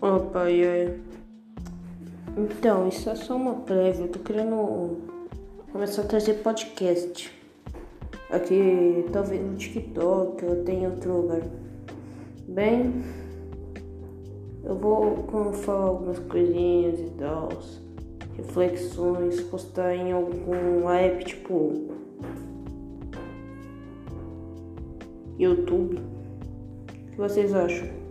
Opa, e aí? Então, isso é só uma prévia. Eu tô querendo começar a trazer podcast. Aqui, talvez no TikTok ou tem outro lugar. Bem, eu vou como falo algumas coisinhas e tal, reflexões, postar em algum app tipo YouTube. O que vocês acham?